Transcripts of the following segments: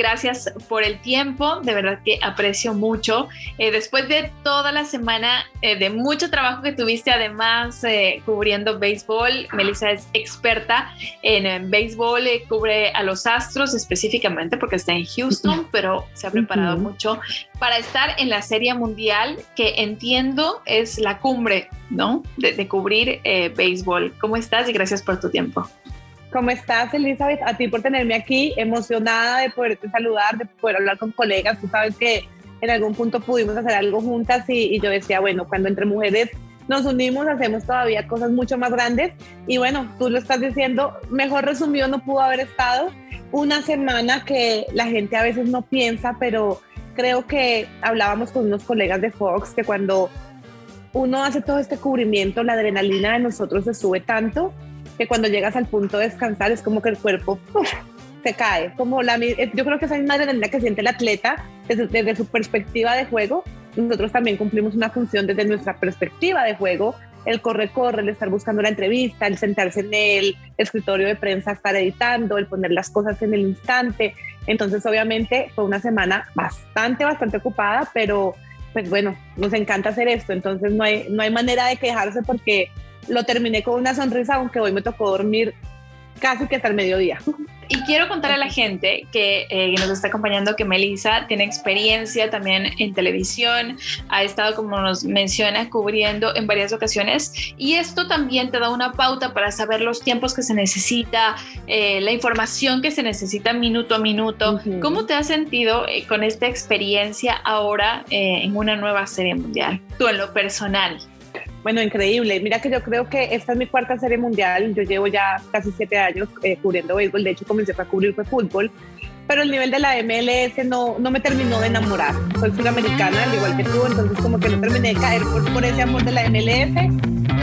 gracias por el tiempo, de verdad que aprecio mucho. Eh, después de toda la semana eh, de mucho trabajo que tuviste, además eh, cubriendo béisbol, Melissa es experta en, béisbol, cubre a los Astros específicamente porque está en Houston, pero se ha preparado mucho para estar en la Serie Mundial, que entiendo es la cumbre, ¿no? De, de cubrir béisbol. ¿Cómo estás? Y gracias por tu tiempo. ¿Cómo estás, Elizabeth? A ti por tenerme aquí, emocionada de poderte saludar, de poder hablar con colegas. Tú sabes que en algún punto pudimos hacer algo juntas y, yo decía, bueno, cuando entre mujeres nos unimos, hacemos todavía cosas mucho más grandes. Y bueno, tú lo estás diciendo, mejor resumido no pudo haber estado. Una semana que la gente a veces no piensa, pero creo que hablábamos con unos colegas de Fox que cuando uno hace todo este cubrimiento, la adrenalina de nosotros se sube tanto que cuando llegas al punto de descansar es como que el cuerpo se cae. Como la, eh, yo creo que esa misma adrenalina que siente el atleta desde, desde su perspectiva de juego, nosotros también cumplimos una función desde nuestra perspectiva de juego el corre-corre, el estar buscando la entrevista, el sentarse en el escritorio de prensa, estar editando, el poner las cosas en el instante. Entonces, obviamente, fue una semana bastante, bastante ocupada, pero pues bueno, nos encanta hacer esto. Entonces, no hay, no hay manera de quejarse porque lo terminé con una sonrisa, aunque hoy me tocó dormir casi que hasta el mediodía. Y quiero contar a la gente que, eh, nos está acompañando que Melissa tiene experiencia también en televisión, ha estado, como nos menciona, cubriendo en varias ocasiones y esto también te da una pauta para saber los tiempos que se necesita, eh, la información que se necesita minuto a minuto. ¿Cómo te has sentido eh, con esta experiencia ahora en una nueva serie mundial? Tú en lo personal. Bueno, increíble. Mira que yo creo que esta es mi cuarta serie mundial. Yo llevo ya casi siete años eh, cubriendo béisbol. De hecho, comencé a cubrir fútbol. Pero el nivel de la MLS no, no me terminó de enamorar. Soy sudamericana, al igual que tú, entonces como que no terminé de caer por, por ese amor de la MLS,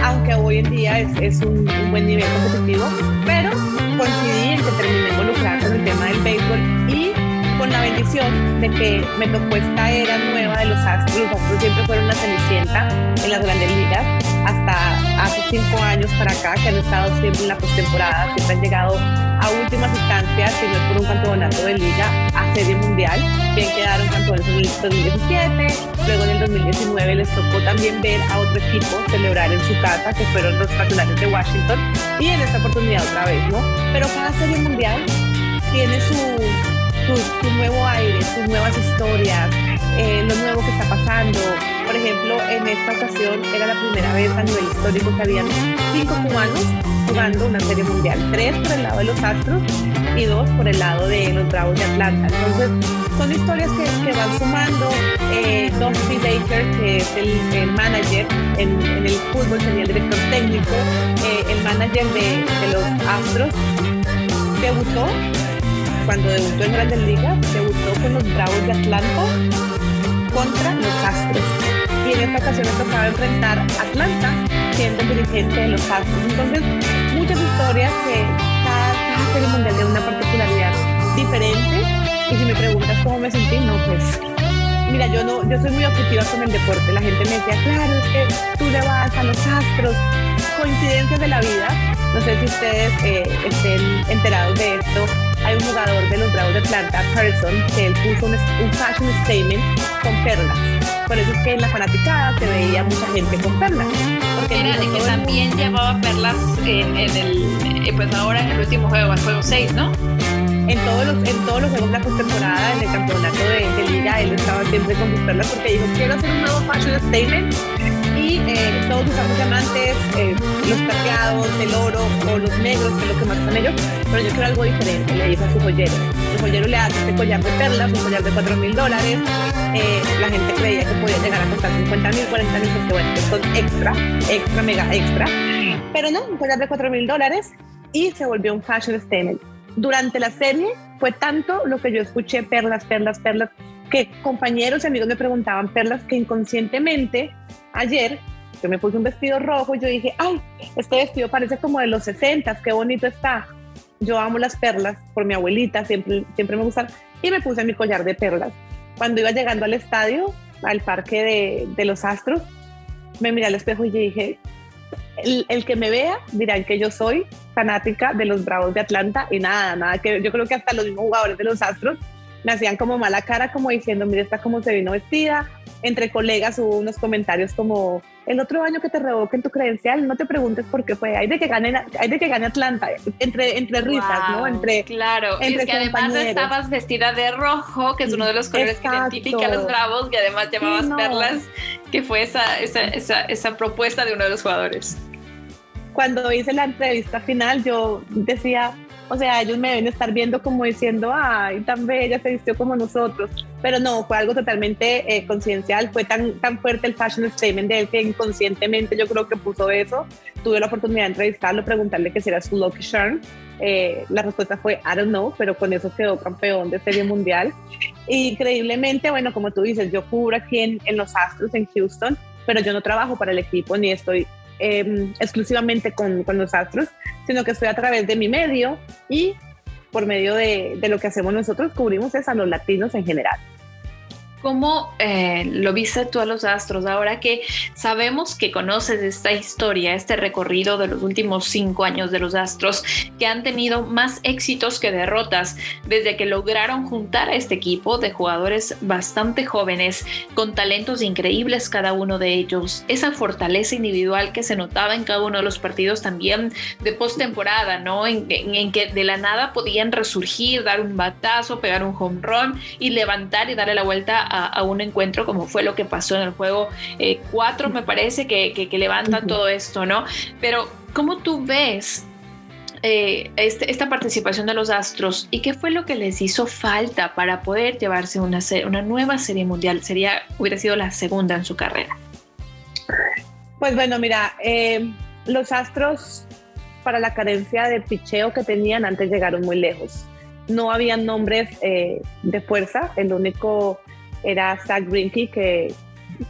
aunque hoy en día es, es un, un, buen nivel competitivo. Pero coincidí en que terminé involucrada con el tema del béisbol y con la bendición de que me tocó esta era nueva de los Astros. Los Astros siempre fueron una cenicienta en las grandes ligas, hasta hace cinco años para acá, que han estado siempre en la postemporada, siempre han llegado a últimas instancias, si no es por un campeonato de liga, a serie mundial. Bien quedaron campeones en el 2017, luego en el 2019 les tocó también ver a otro equipo celebrar en su casa, que fueron los Nacionales de Washington, y en esta oportunidad otra vez, ¿no? Pero cada serie mundial tiene su su, nuevo aire, sus nuevas historias, eh, lo nuevo que está pasando. Por ejemplo, en esta ocasión era la primera vez a nivel histórico que habían cinco cubanos jugando una serie mundial, tres por el lado de los Astros y dos por el lado de los Bravos de Atlanta. Entonces, son historias que, van sumando. Eh, Dusty Baker, que es el, manager en, el fútbol, sería el director técnico, eh, el manager de, de los Astros, debutó cuando debutó en Grandes Ligas, debutó con los Bravos de Atlanta contra los Astros. Y en esta ocasión le tocaba enfrentar a Atlanta, siendo dirigente de los Astros. Entonces, muchas historias que cada, serie mundial tiene una particularidad diferente. Y si me preguntas cómo me sentí, no, pues mira, yo no, yo soy muy objetiva con el deporte. La gente me decía, claro, es que tú le vas a los astros. Coincidencias de la vida. No sé si ustedes eh, estén enterados de esto de Atlanta, Carson, que él puso un, fashion statement con perlas. Por eso es que en la fanaticada se veía mucha gente con perlas. Porque Era de que también llevaba perlas en, el, eh, pues ahora en el último juego, el juego 6, ¿no? En todos los, en todos los juegos de la postemporada, en el campeonato de, de, liga, él estaba siempre con sus perlas porque dijo, quiero hacer un nuevo fashion statement eh, todos usamos diamantes, eh, los plateados, el oro o los negros, que es lo que más son ellos, pero yo quiero algo diferente, le dijo a su joyero. El joyero le hace este collar de perlas, un collar de 4 mil dólares, eh, la gente creía que podía llegar a costar 50 mil, 40 mil, porque bueno, son extra, extra, mega extra, pero no, un collar de 4 mil dólares y se volvió un fashion statement. Durante la serie fue tanto lo que yo escuché, perlas, perlas, perlas, que compañeros y amigos me preguntaban perlas que inconscientemente ayer yo me puse un vestido rojo y yo dije, ay, este vestido parece como de los 60, qué bonito está. Yo amo las perlas por mi abuelita, siempre, siempre me gustan, y me puse mi collar de perlas. Cuando iba llegando al estadio, al parque de, de los Astros, me miré al espejo y dije, el, que me vea dirán que yo soy fanática de los Bravos de Atlanta y nada, nada que yo creo que hasta los mismos jugadores de los Astros me hacían como mala cara, como diciendo, mira, está como se vino vestida. Entre colegas hubo unos comentarios como, el otro año que te revoquen tu credencial, no te preguntes por qué fue, hay de que gane, hay de que gane Atlanta, entre, entre risas, ¿no? Entre, claro, entre es que además estabas vestida de rojo, que es uno de los colores que identifica a los bravos, y además llamabas perlas, que fue esa, esa, esa, esa propuesta de uno de los jugadores. Cuando hice la entrevista final, yo decía, o sea, ellos me deben estar viendo como diciendo, ay, tan bella, se vistió como nosotros. Pero no, fue algo totalmente eh, conciencial, fue tan, tan fuerte el fashion statement de él que inconscientemente yo creo que puso eso. Tuve la oportunidad de entrevistarlo, preguntarle qué era su Charm. Eh, la respuesta fue, I don't know, pero con eso quedó campeón de serie mundial. Increíblemente, bueno, como tú dices, yo cubro aquí en, en Los Astros, en Houston, pero yo no trabajo para el equipo ni estoy Em, exclusivamente con, con, los astros, sino que estoy a través de mi medio y por medio de, de lo que hacemos nosotros cubrimos es a los latinos en general. ¿Cómo eh, lo viste tú a los Astros ahora que sabemos que conoces esta historia, este recorrido de los últimos cinco años de los Astros, que han tenido más éxitos que derrotas desde que lograron juntar a este equipo de jugadores bastante jóvenes, con talentos increíbles cada uno de ellos, esa fortaleza individual que se notaba en cada uno de los partidos también de postemporada, ¿no? En, en, que de la nada podían resurgir, dar un batazo, pegar un home run y levantar y darle la vuelta a, un encuentro como fue lo que pasó en el juego 4, eh, me parece, que, que, levantan todo esto, ¿no? Pero, ¿cómo tú ves eh, este, esta participación de los Astros y qué fue lo que les hizo falta para poder llevarse una, una nueva serie mundial? Sería, hubiera sido la segunda en su carrera. Pues bueno, mira, eh, los Astros para la carencia de picheo que tenían antes llegaron muy lejos. No habían nombres de fuerza, el único era Zach Greinke, que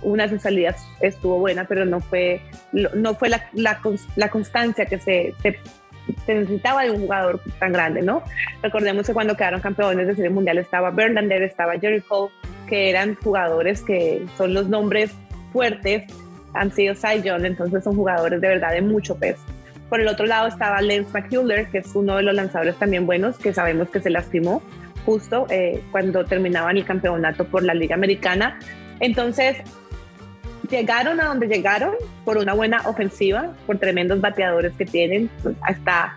una de sus salidas estuvo buena, pero no fue, no fue la, la, constancia que se, se, necesitaba de un jugador tan grande, ¿no? Recordemos que cuando quedaron campeones de serie mundial estaba Berlander, estaba Jericho, que eran jugadores que son los nombres fuertes, han sido Cy Young, entonces son jugadores de verdad de mucho peso. Por el otro lado estaba Lance McCuller, que es uno de los lanzadores también buenos, que sabemos que se lastimó justo eh, cuando terminaban el campeonato por la Liga Americana. Entonces, llegaron a donde llegaron por una buena ofensiva, por tremendos bateadores que tienen, hasta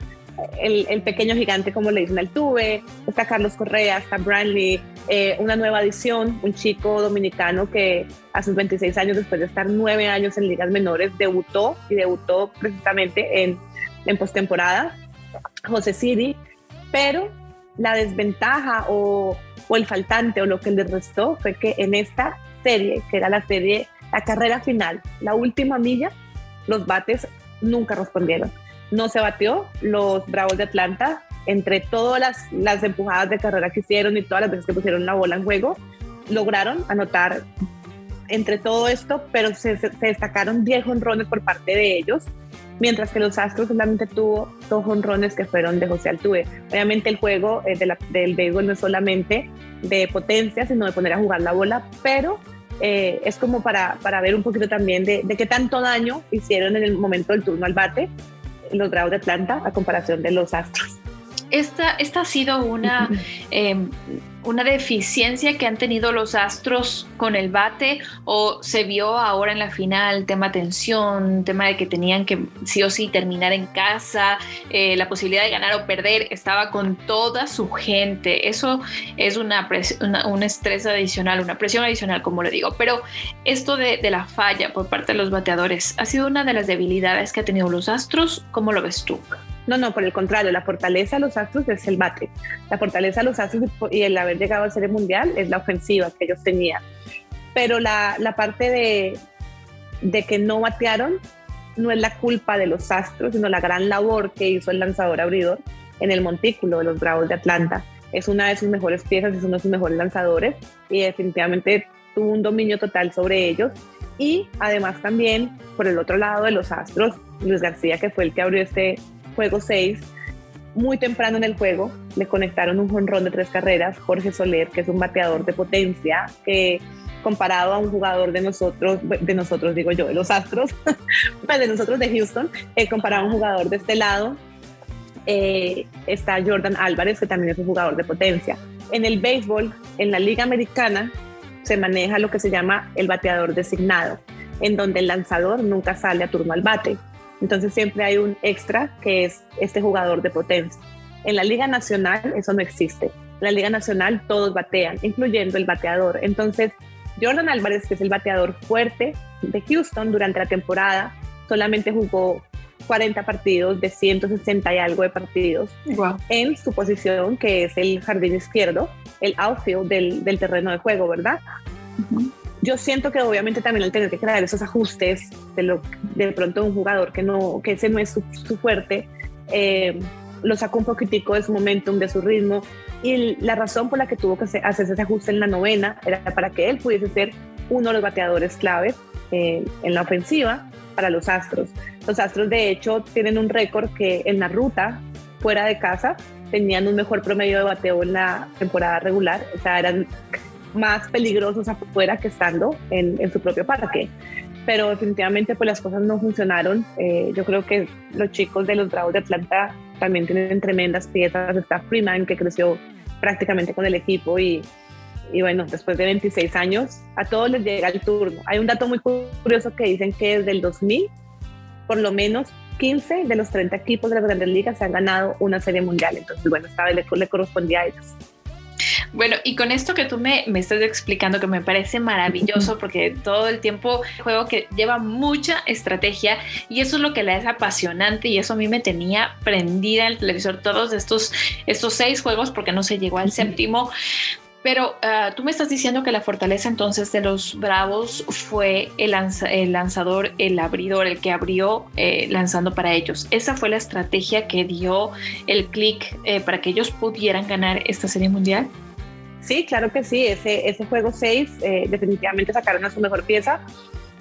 el, pequeño gigante, como le dicen al Tuve, está Carlos Correa, está Brantley, eh, una nueva adición, un chico dominicano que a sus 26 años, después de estar nueve años en ligas menores, debutó y debutó precisamente en, en postemporada, José Siri, pero la desventaja o, el faltante o lo que le restó fue que en esta serie, que era la serie, la carrera final, la última milla, los bates nunca respondieron. No se batió, los Bravos de Atlanta, entre todas las, las empujadas de carrera que hicieron y todas las veces que pusieron la bola en juego, lograron anotar entre todo esto, pero se, se destacaron 10 honrones por parte de ellos mientras que los Astros solamente tuvo dos honrones que fueron de José Altuve. Obviamente el juego eh, del béisbol no es solamente de potencia, sino de poner a jugar la bola, pero eh, es como para, para, ver un poquito también de, de, qué tanto daño hicieron en el momento del turno al bate los Bravos de Atlanta a comparación de los Astros. Esta, esta ha sido una, una deficiencia que han tenido los Astros con el bate o se vio ahora en la final, tema tensión, tema de que tenían que sí o sí terminar en casa, eh, la posibilidad de ganar o perder, estaba con toda su gente. Eso es una, un estrés adicional, una presión adicional, como le digo. Pero esto de, de la falla por parte de los bateadores ha sido una de las debilidades que ha tenido los Astros. ¿Cómo lo ves tú? No, no, por el contrario, la fortaleza de los Astros es el bate. La fortaleza de los Astros y el haber llegado a Serie Mundial es la ofensiva que ellos tenían. Pero la, la parte de, de que no batearon no es la culpa de los Astros, sino la gran labor que hizo el lanzador abridor en el montículo de los Bravos de Atlanta. Es una de sus mejores piezas, es uno de sus mejores lanzadores y definitivamente tuvo un dominio total sobre ellos. Y además también, por el otro lado de los Astros, Luis García, que fue el que abrió este, juego 6, muy temprano en el juego, le conectaron un jonrón de tres carreras, Jorge Soler, que es un bateador de potencia, que comparado a un jugador de nosotros, de nosotros digo yo, de los Astros, pues de nosotros de Houston, eh, comparado a un jugador de este lado, eh, está Jordan Álvarez, que también es un jugador de potencia. En el béisbol, en la Liga Americana, se maneja lo que se llama el bateador designado, en donde el lanzador nunca sale a turno al bate. Entonces siempre hay un extra que es este jugador de potencia. En la Liga Nacional eso no existe. En la Liga Nacional todos batean, incluyendo el bateador. Entonces Jordan Álvarez, que es el bateador fuerte de Houston durante la temporada, solamente jugó 40 partidos de 160 y algo de partidos en su posición, que es el jardín izquierdo, el outfield del, del terreno de juego, ¿verdad? Yo siento que obviamente también al tener que crear esos ajustes de, lo, de pronto un jugador que, no, que ese no es su, fuerte, eh, lo sacó un poquitico de su momentum, de su ritmo, y la razón por la que tuvo que hacer ese ajuste en la novena era para que él pudiese ser uno de los bateadores clave eh, en la ofensiva para los Astros. Los Astros de hecho tienen un récord que en la ruta fuera de casa tenían un mejor promedio de bateo en la temporada regular, o sea, eran más peligrosos afuera que estando en, su propio parque. Pero definitivamente pues las cosas no funcionaron. Eh, yo creo que los chicos de los Bravos de Atlanta también tienen tremendas piezas. Está Freeman que creció prácticamente con el equipo y, y bueno, después de 26 años a todos les llega el turno. Hay un dato muy curioso que dicen que desde el 2000 por lo menos 15 de los 30 equipos de las grandes ligas se han ganado una serie mundial. Entonces, bueno, esta vez le, le correspondía a ellos. Bueno, y con esto que tú me, me, estás explicando, que me parece maravilloso, porque todo el tiempo juego que lleva mucha estrategia y eso es lo que le es apasionante y eso a mí me tenía prendida el televisor todos estos, estos seis juegos, porque no se llegó al séptimo. Pero ah, tú me estás diciendo que la fortaleza entonces de los Bravos fue el, el lanzador, el abridor, el que abrió eh, lanzando para ellos. Esa fue la estrategia que dio el clic eh, para que ellos pudieran ganar esta serie mundial. Sí, claro que sí. Ese, juego 6 eh, definitivamente sacaron a su mejor pieza.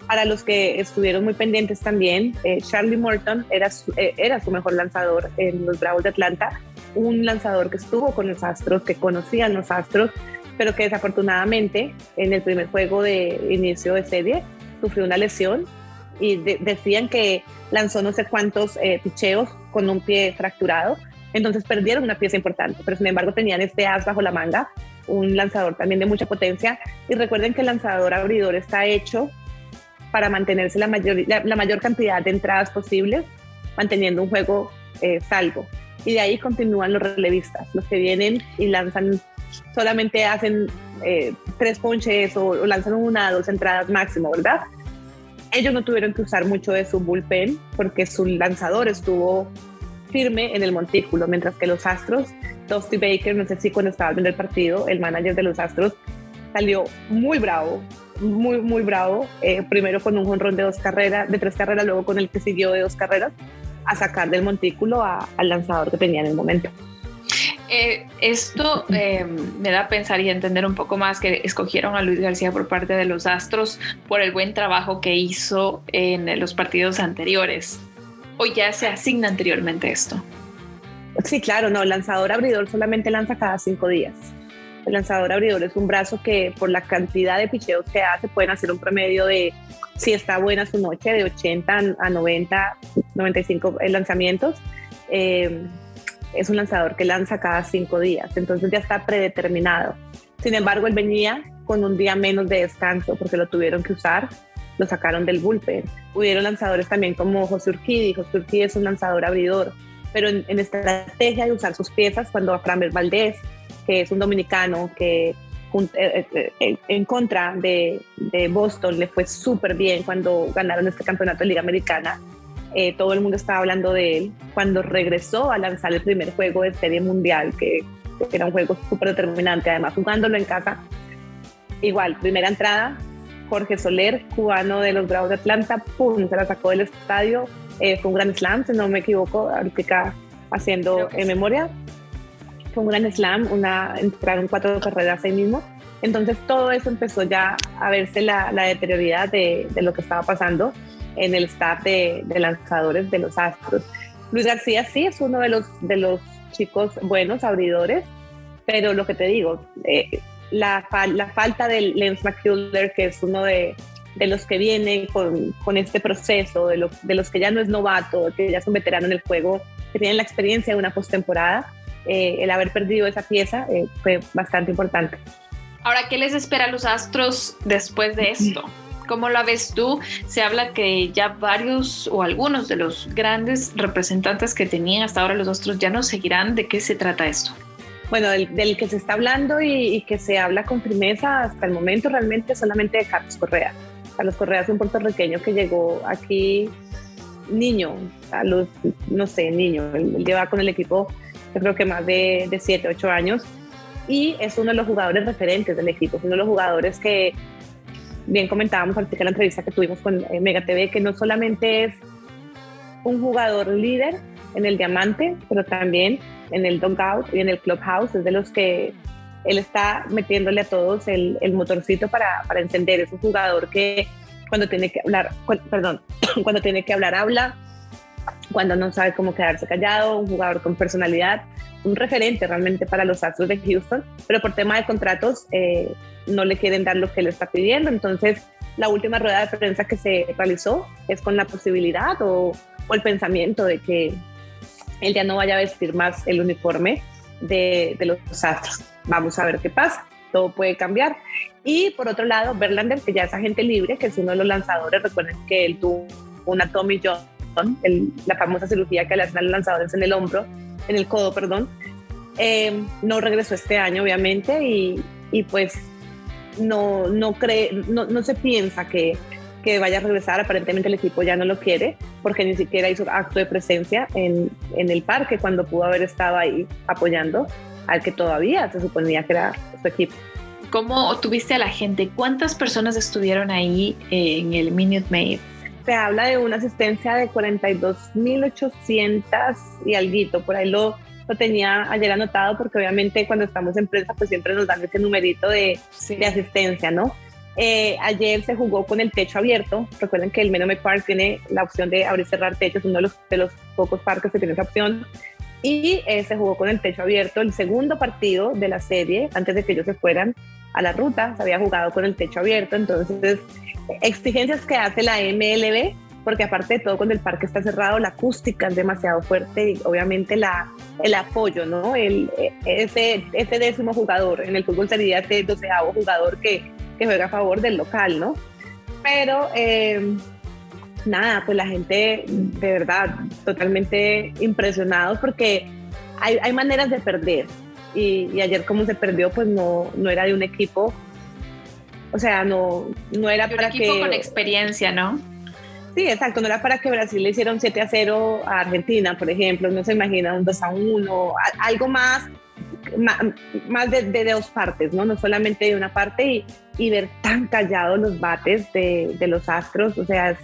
Para los que estuvieron muy pendientes también, eh, Charlie Morton era su, eh, era su mejor lanzador en los Bravos de Atlanta, un lanzador que estuvo con los Astros, que conocían los Astros, pero que desafortunadamente en el primer juego de inicio de serie sufrió una lesión y decían que lanzó no sé cuántos picheos con un pie fracturado, entonces perdieron una pieza importante, pero sin embargo tenían este as bajo la manga un lanzador también de mucha potencia. Y recuerden que el lanzador abridor está hecho para mantenerse la mayor, la, mayor cantidad de entradas posibles, manteniendo un juego eh, salvo. Y de ahí continúan los relevistas, los que vienen y lanzan, solamente hacen eh, tres ponches o, o, lanzan una, dos entradas máximo, ¿verdad? Ellos no tuvieron que usar mucho de su bullpen porque su lanzador estuvo firme en el montículo, mientras que los Astros, Dusty Baker, no sé si cuando estaba viendo el partido, el manager de los Astros, salió muy bravo, muy, muy bravo, eh, primero con un jonrón de dos carreras, de tres carreras, luego con el que siguió de dos carreras, a sacar del montículo al lanzador que tenía en el momento. Eh, esto eh, me da a pensar y entender un poco más que escogieron a Luis García por parte de los Astros por el buen trabajo que hizo en los partidos anteriores o ya se asigna anteriormente esto? Sí, claro, no, lanzador abridor solamente lanza cada cinco días. El lanzador abridor es un brazo que por la cantidad de picheos que hace pueden hacer un promedio de, si está buena su noche, de 80 a 90, 95 lanzamientos. Eh, es un lanzador que lanza cada cinco días, entonces ya está predeterminado. Sin embargo, él venía con un día menos de descanso porque lo tuvieron que usar lo sacaron del bullpen. Hubieron lanzadores también como José Urquidi. José Urquidi es un lanzador abridor, pero en, estrategia de usar sus piezas, cuando a Framber Valdés, que es un dominicano que eh, eh, eh, en contra de, Boston le fue súper bien cuando ganaron este campeonato de Liga Americana. todo el mundo estaba hablando de él. Cuando regresó a lanzar el primer juego de Serie Mundial, que era un juego súper determinante, además jugándolo en casa, igual, primera entrada, Jorge Soler, cubano de los Bravos de Atlanta, pum, se la sacó del estadio. Eh, fue un gran slam, si no me equivoco, ahorita haciendo en memoria. Fue un gran slam, una, entraron cuatro carreras ahí mismo. Entonces todo eso empezó ya a verse la, la deterioridad de, de, lo que estaba pasando en el staff de, de, lanzadores de los Astros. Luis García sí es uno de los, de los chicos buenos, abridores, pero lo que te digo, eh, la, la falta del Lance McCuller, que es uno de, de los que vienen con, con este proceso, de, de, los que ya no es novato, que ya son veteranos en el juego, que tienen la experiencia de una postemporada, eh, el haber perdido esa pieza eh, fue bastante importante. Ahora, ¿qué les espera a los Astros después de esto? ¿Cómo lo ves tú? Se habla que ya varios o algunos de los grandes representantes que tenían hasta ahora los Astros ya no seguirán. ¿De qué se trata esto? Bueno, del, que se está hablando y, que se habla con firmeza hasta el momento realmente solamente de Carlos Correa. Carlos Correa es un puertorriqueño que llegó aquí niño, a los, no sé, niño. Él, lleva con el equipo, yo creo que más de, de 7, 8 años y es uno de los jugadores referentes del equipo, es uno de los jugadores que, bien comentábamos ahorita en la entrevista que tuvimos con eh, Mega TV, que no solamente es un jugador líder en el diamante, pero también en el dugout y en el clubhouse, es de los que él está metiéndole a todos el, motorcito para, encender. Es un jugador que cuando tiene que hablar, perdón, cuando tiene que hablar, habla, cuando no sabe cómo quedarse callado, un jugador con personalidad un referente realmente para los Astros de Houston, pero por tema de contratos eh, no le quieren dar lo que le está pidiendo. Entonces, la última rueda de prensa que se realizó es con la posibilidad o, el pensamiento de que él ya no vaya a vestir más el uniforme de, los Astros. Vamos a ver qué pasa. Todo puede cambiar. Y por otro lado, Verlander, que ya es agente libre, que es uno de los lanzadores, recuerden que él tuvo una Tommy John, la famosa cirugía que le hacen a los lanzadores en el hombro, en el codo, perdón. Eh, no regresó este año, obviamente, y, y pues no, no, cree, no, no se piensa que, que, vaya a regresar. Aparentemente el equipo ya no lo quiere porque ni siquiera hizo acto de presencia en, en el parque cuando pudo haber estado ahí apoyando al que todavía se suponía que era su equipo. ¿Cómo tuviste a la gente? ¿Cuántas personas estuvieron ahí en el Minute Maid? se habla de una asistencia de 42.800 y algo, por ahí lo, lo tenía ayer anotado porque obviamente cuando estamos en prensa pues siempre nos dan ese numerito de, de asistencia, ¿no? Eh, ayer se jugó con el techo abierto. Recuerden que el Menome Park tiene la opción de abrir y cerrar techos, uno de los, de los pocos parques que tiene esa opción. Y eh, se jugó con el techo abierto. El segundo partido de la serie, antes de que ellos se fueran a la ruta, se había jugado con el techo abierto. Entonces, exigencias que hace la MLB, porque aparte de todo, cuando el parque está cerrado, la acústica es demasiado fuerte y obviamente la, el apoyo, ¿no? El, ese, ese décimo jugador, en el fútbol sería ese doceavo jugador que, que juega a favor del local, ¿no? Pero eh, nada, pues la gente de verdad totalmente impresionados porque hay, hay maneras de perder. Y, y, ayer como se perdió, pues no, no era de un equipo o sea, no, no era para equipo que... con experiencia, ¿no? Sí, exacto, no era para que Brasil le hiciera un 7 a 0 a Argentina, por ejemplo, no se imagina un 2 a 1, algo más, más, de, dos partes, ¿no? No solamente de una parte y, y ver tan callados los bates de, de, los astros, o sea, es,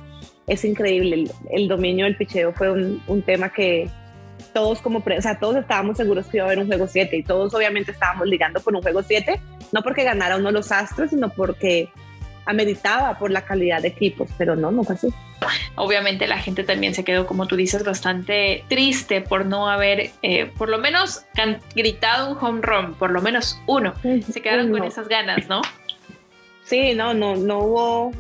es increíble. El, el, dominio del picheo fue un, un tema que, todos como, o sea, todos estábamos seguros que iba a haber un juego 7 y todos obviamente estábamos ligando por un juego 7, no porque ganara uno los Astros, sino porque ameritaba por la calidad de equipos, pero no, no fue así. Obviamente la gente también se quedó, como tú dices, bastante triste por no haber, eh, por lo menos, gritado un home run, por lo menos uno. Se quedaron con esas ganas, ¿no? Sí, no, no, no hubo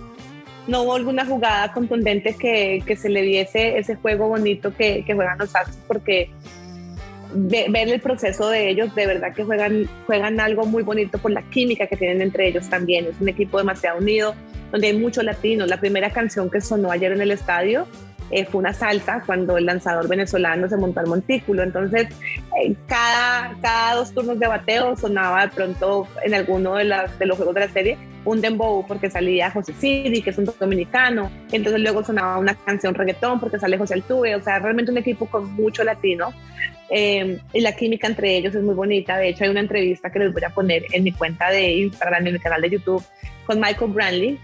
no hubo alguna jugada contundente que, que se le diese ese juego bonito que, que juegan los Astros, porque ver el proceso de ellos, de verdad que juegan, juegan algo muy bonito por la química que tienen entre ellos también. Es un equipo demasiado unido, donde hay muchos latinos. La primera canción que sonó ayer en el estadio eh, fue una salsa cuando el lanzador venezolano se montó al montículo. Entonces, eh, cada, cada dos turnos de bateo sonaba de pronto en alguno de, las, de los juegos de la serie un dembow porque salía José Sidi, que es un dominicano. Entonces luego sonaba una canción reggaetón porque sale José Altuve. O sea, realmente un equipo con mucho latino. Eh, y la química entre ellos es muy bonita. De hecho, hay una entrevista que les voy a poner en mi cuenta de Instagram, en mi canal de YouTube, con Michael Brantley,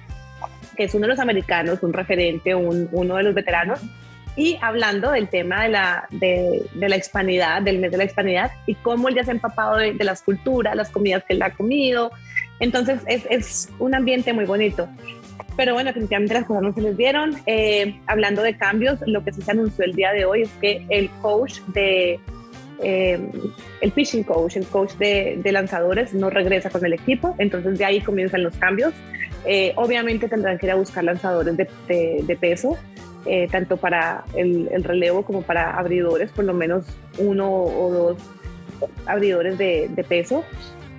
que es uno de los americanos, un referente, un, uno de los veteranos, y hablando del tema de la, de, la hispanidad, del mes de la hispanidad, y cómo él ya se ha empapado de, de las culturas, las comidas que él ha comido. Entonces es, es, un ambiente muy bonito. Pero bueno, definitivamente las cosas no se les dieron. Eh, hablando de cambios, lo que sí se anunció el día de hoy es que el coach de eh, el pitching coach, el coach de, lanzadores, no regresa con el equipo, entonces de ahí comienzan los cambios. Eh, obviamente tendrán que ir a buscar lanzadores de, peso, eh, tanto para el, relevo como para abridores, por lo menos uno o dos abridores de, peso.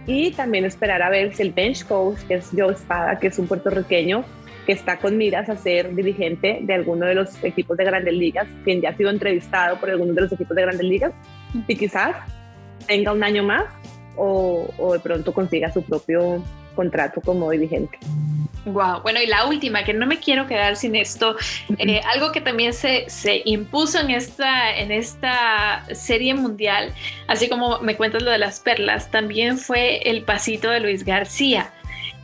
Y también esperar a ver si el bench coach, que es Joe Espada, que es un puertorriqueño, que está con miras a ser dirigente de alguno de los equipos de grandes ligas, quien ya ha sido entrevistado por algunos de los equipos de grandes ligas, y quizás tenga un año más o, o de pronto consiga su propio contrato como dirigente. Wow, bueno, y la última, que no me quiero quedar sin esto, eh, algo que también se, se, impuso en esta, en esta serie mundial, así como me cuentas lo de las perlas, también fue el pasito de Luis García.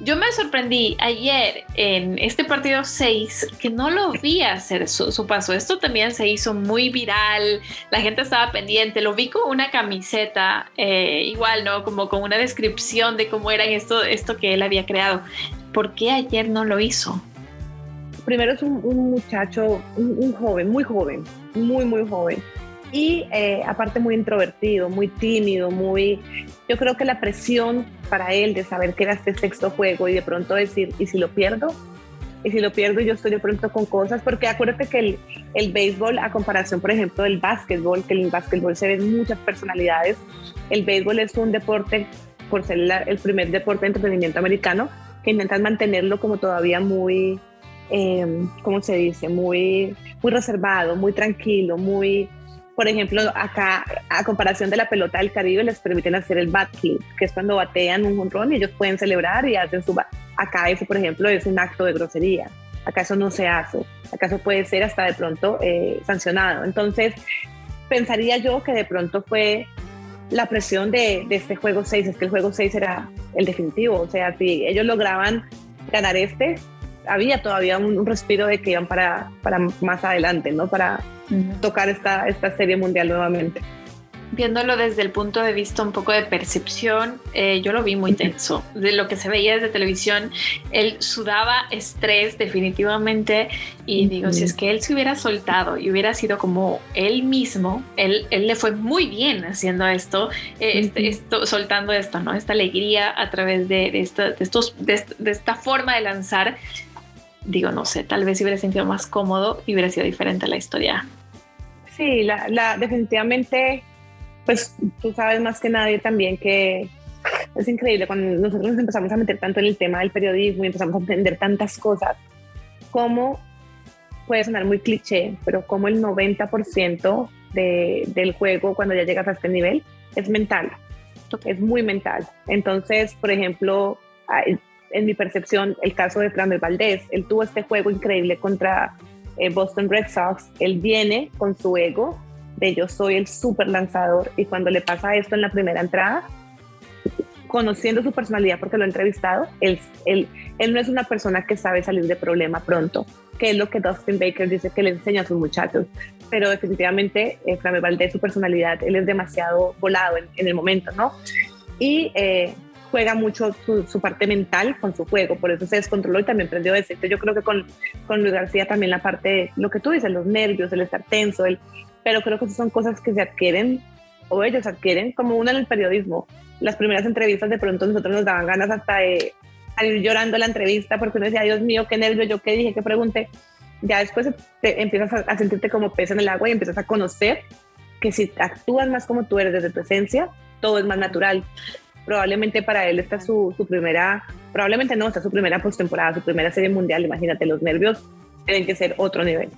Yo me sorprendí ayer en este partido 6 que no lo vi hacer su, paso. Esto también se hizo muy viral, la gente estaba pendiente, lo vi con una camiseta, eh, igual, ¿no? Como con una descripción de cómo era esto, esto que él había creado. ¿Por qué ayer no lo hizo? Primero es un, muchacho, un joven, muy joven, muy, muy joven y eh, aparte muy introvertido, muy tímido, muy... Yo creo que la presión para él de saber que era este sexto juego y de pronto decir, ¿y si lo pierdo? Y si lo pierdo yo estoy de pronto con cosas, porque acuérdate que el, el béisbol, a comparación, por ejemplo, del básquetbol, que en el básquetbol se ven muchas personalidades, el béisbol es un deporte, por ser el primer deporte de entretenimiento americano, que intentan mantenerlo como todavía muy, eh, ¿cómo se dice? Muy, muy reservado, muy tranquilo, muy por ejemplo, acá, a comparación de la pelota del Caribe, les permiten hacer el bat que es cuando batean un jonrón y ellos pueden celebrar y hacen su... Acá eso, por ejemplo, es un acto de grosería. Acá eso no se hace. Acá eso puede ser hasta de pronto eh, sancionado. Entonces, pensaría yo que de pronto fue la presión de, este juego 6, es que el juego 6 era el definitivo. O sea, si ellos lograban ganar este, había todavía un, respiro de que iban para, para más adelante, ¿no? Para tocar esta, esta serie mundial nuevamente. Viéndolo desde el punto de vista un poco de percepción, eh, yo lo vi muy tenso. De lo que se veía desde televisión, él sudaba estrés definitivamente y digo, si es que él se hubiera soltado y hubiera sido como él mismo, él, él le fue muy bien haciendo esto, eh, este, esto, soltando esto, ¿no? Esta alegría a través de, de, esta, de estos, de, esta forma de lanzar digo, no sé, tal vez si hubiera sentido más cómodo y hubiera sido diferente la historia. Sí, la, definitivamente, pues tú sabes más que nadie también que es increíble cuando nosotros nos empezamos a meter tanto en el tema del periodismo y empezamos a entender tantas cosas, como puede sonar muy cliché, pero como el 90% de, del juego cuando ya llegas a este nivel es mental, es muy mental. Entonces, por ejemplo, en mi percepción, el caso de Framber Valdez. Él tuvo este juego increíble contra eh, Boston Red Sox. Él viene con su ego de yo soy el super lanzador y cuando le pasa esto en la primera entrada, conociendo su personalidad porque lo he entrevistado, él, él, él no es una persona que sabe salir de problema pronto, que es lo que Dustin Baker dice que le enseña a sus muchachos. Pero definitivamente, eh, Valdez, su personalidad, él es demasiado volado en, en el momento, ¿no? Y eh, juega mucho su, parte mental con su juego, por eso se descontroló y también prendió ese. Yo creo que con, con Luis García también la parte, lo que tú dices, los nervios, el estar tenso, el, pero creo que son cosas que se adquieren o ellos adquieren como uno en el periodismo. Las primeras entrevistas de pronto nosotros nos daban ganas hasta de salir llorando la entrevista porque uno decía, Dios mío, qué nervio, yo qué dije, qué pregunté. Ya después te empiezas a, a sentirte como pez en el agua y empiezas a conocer que si actúas más como tú eres desde tu esencia, todo es más natural probablemente para él esta es su, su primera, probablemente no, esta es su primera postemporada, su primera serie mundial, imagínate, los nervios tienen que ser otro nivel.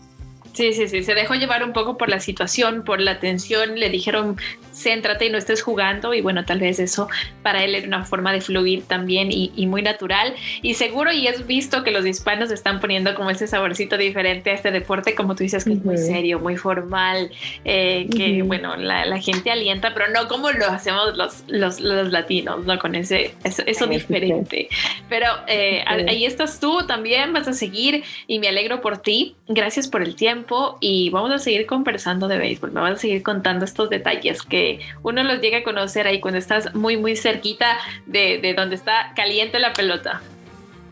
Sí, sí, sí, se dejó llevar un poco por la situación, por la tensión, le dijeron, céntrate y no estés jugando y bueno, tal vez eso para él era una forma de fluir también y, muy natural. Y seguro y es visto que los hispanos están poniendo como ese saborcito diferente a este deporte, como tú dices, que es muy serio, muy formal, eh, que bueno, la, gente alienta, pero no como lo hacemos los, los, los latinos, ¿no? Con ese, eso, diferente. Pero eh, ahí estás tú también, vas a seguir y me alegro por ti, gracias por el tiempo y vamos a seguir conversando de béisbol. Me vas a seguir contando estos detalles que uno los llega a conocer ahí cuando estás muy, muy cerquita de, de donde está caliente la pelota.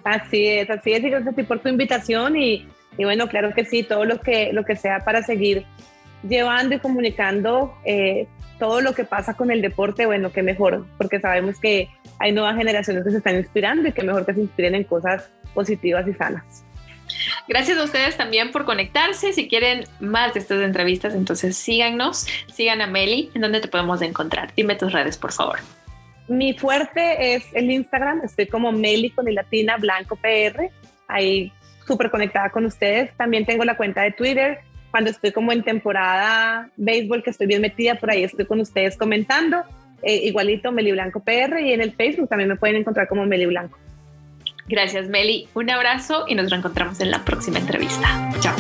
Así es, así es. Y gracias a ti por tu invitación y, y, bueno, claro que sí, todo lo que, lo que sea para seguir llevando y comunicando eh, todo lo que pasa con el deporte, bueno, qué mejor, porque sabemos que hay nuevas generaciones que se están inspirando y que mejor que se inspiren en cosas positivas y sanas. Gracias a ustedes también por conectarse. Si quieren más de estas entrevistas, entonces síganos, sigan a Meli. ¿En dónde te podemos encontrar? Dime tus redes, por favor. Mi fuerte es el Instagram. Estoy como Meli con el latina blanco PR. Ahí súper conectada con ustedes. También tengo la cuenta de Twitter. Cuando estoy como en temporada béisbol, que estoy bien metida, por ahí estoy con ustedes comentando. Eh, igualito Meli Blanco PR y en el Facebook también me pueden encontrar como Meli Blanco. Gracias, Meli. Un abrazo y nos reencontramos en la próxima entrevista. Chao.